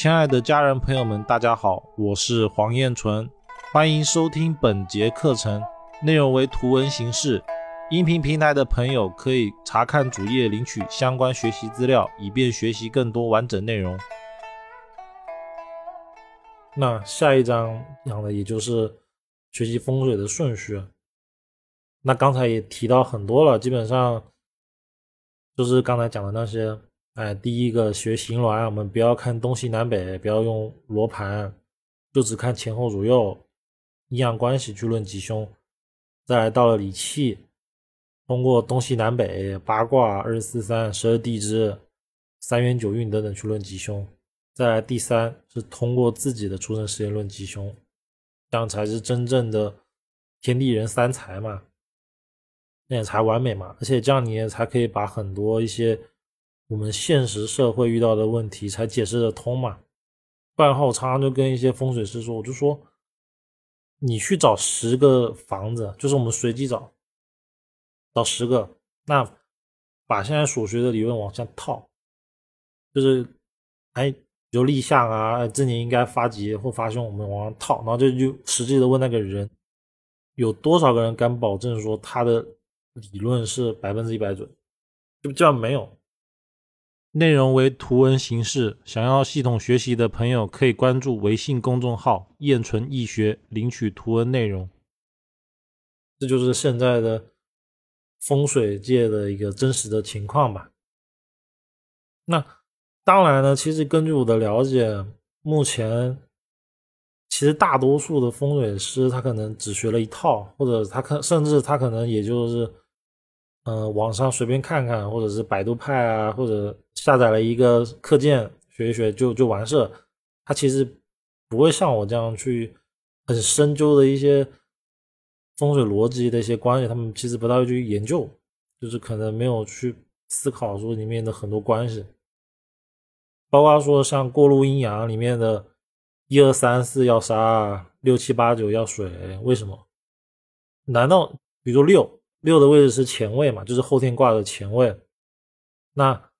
亲爱的家人朋友们，大家好，我是黄彦纯，欢迎收听本节课程，内容为图文形式。音频平台的朋友可以查看主页领取相关学习资料，以便学习更多完整内容。那下一章讲的也就是学习风水的顺序。那刚才也提到很多了，基本上就是刚才讲的那些。哎，第一个学形峦，我们不要看东西南北，不要用罗盘，就只看前后左右阴阳关系去论吉凶。再来到了理气，通过东西南北、八卦、二十四三、十二地支、三元九运等等去论吉凶。再来第三是通过自己的出生时间论吉凶，这样才是真正的天地人三才嘛，那也才完美嘛。而且这样你也才可以把很多一些。我们现实社会遇到的问题才解释得通嘛？不然的话，我常常就跟一些风水师说，我就说，你去找十个房子，就是我们随机找，找十个，那把现在所学的理论往下套，就是，哎，有立项啊，这年应该发吉或发凶，我们往上套，然后就就实际的问那个人，有多少个人敢保证说他的理论是百分之一百准？就这样没有。内容为图文形式，想要系统学习的朋友可以关注微信公众号“燕纯易学”领取图文内容。这就是现在的风水界的一个真实的情况吧。那当然呢，其实根据我的了解，目前其实大多数的风水师他可能只学了一套，或者他可甚至他可能也就是。嗯，网上随便看看，或者是百度派啊，或者下载了一个课件学一学就就完事。他其实不会像我这样去很深究的一些风水逻辑的一些关系，他们其实不太会去研究，就是可能没有去思考说里面的很多关系，包括说像过路阴阳里面的一二三四要杀，六七八九要水，为什么？难道比如说六？六的位置是前位嘛，就是后天卦的前位。那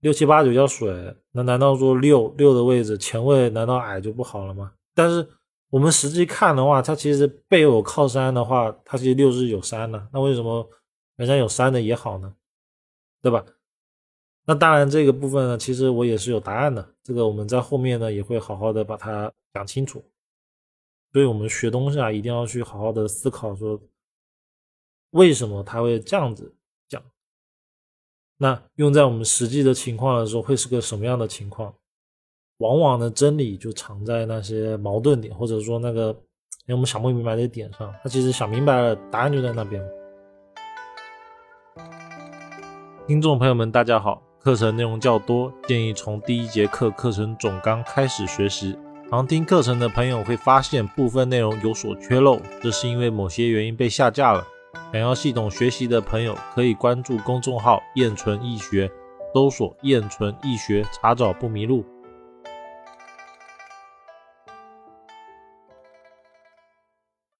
六七八九叫水，那难道说六六的位置前位难道矮就不好了吗？但是我们实际看的话，它其实背有靠山的话，它其实六是有山的。那为什么人家有山的也好呢？对吧？那当然这个部分呢，其实我也是有答案的。这个我们在后面呢也会好好的把它讲清楚。所以我们学东西啊，一定要去好好的思考说。为什么他会这样子讲？那用在我们实际的情况的时候，会是个什么样的情况？往往呢，真理就藏在那些矛盾点，或者说那个让我们想不明白的点上。他其实想明白了，答案就在那边。听众朋友们，大家好，课程内容较多，建议从第一节课课程总纲开始学习。常听课程的朋友会发现部分内容有所缺漏，这是因为某些原因被下架了。想要系统学习的朋友，可以关注公众号“燕纯易学”，搜索“燕纯易学”，查找不迷路。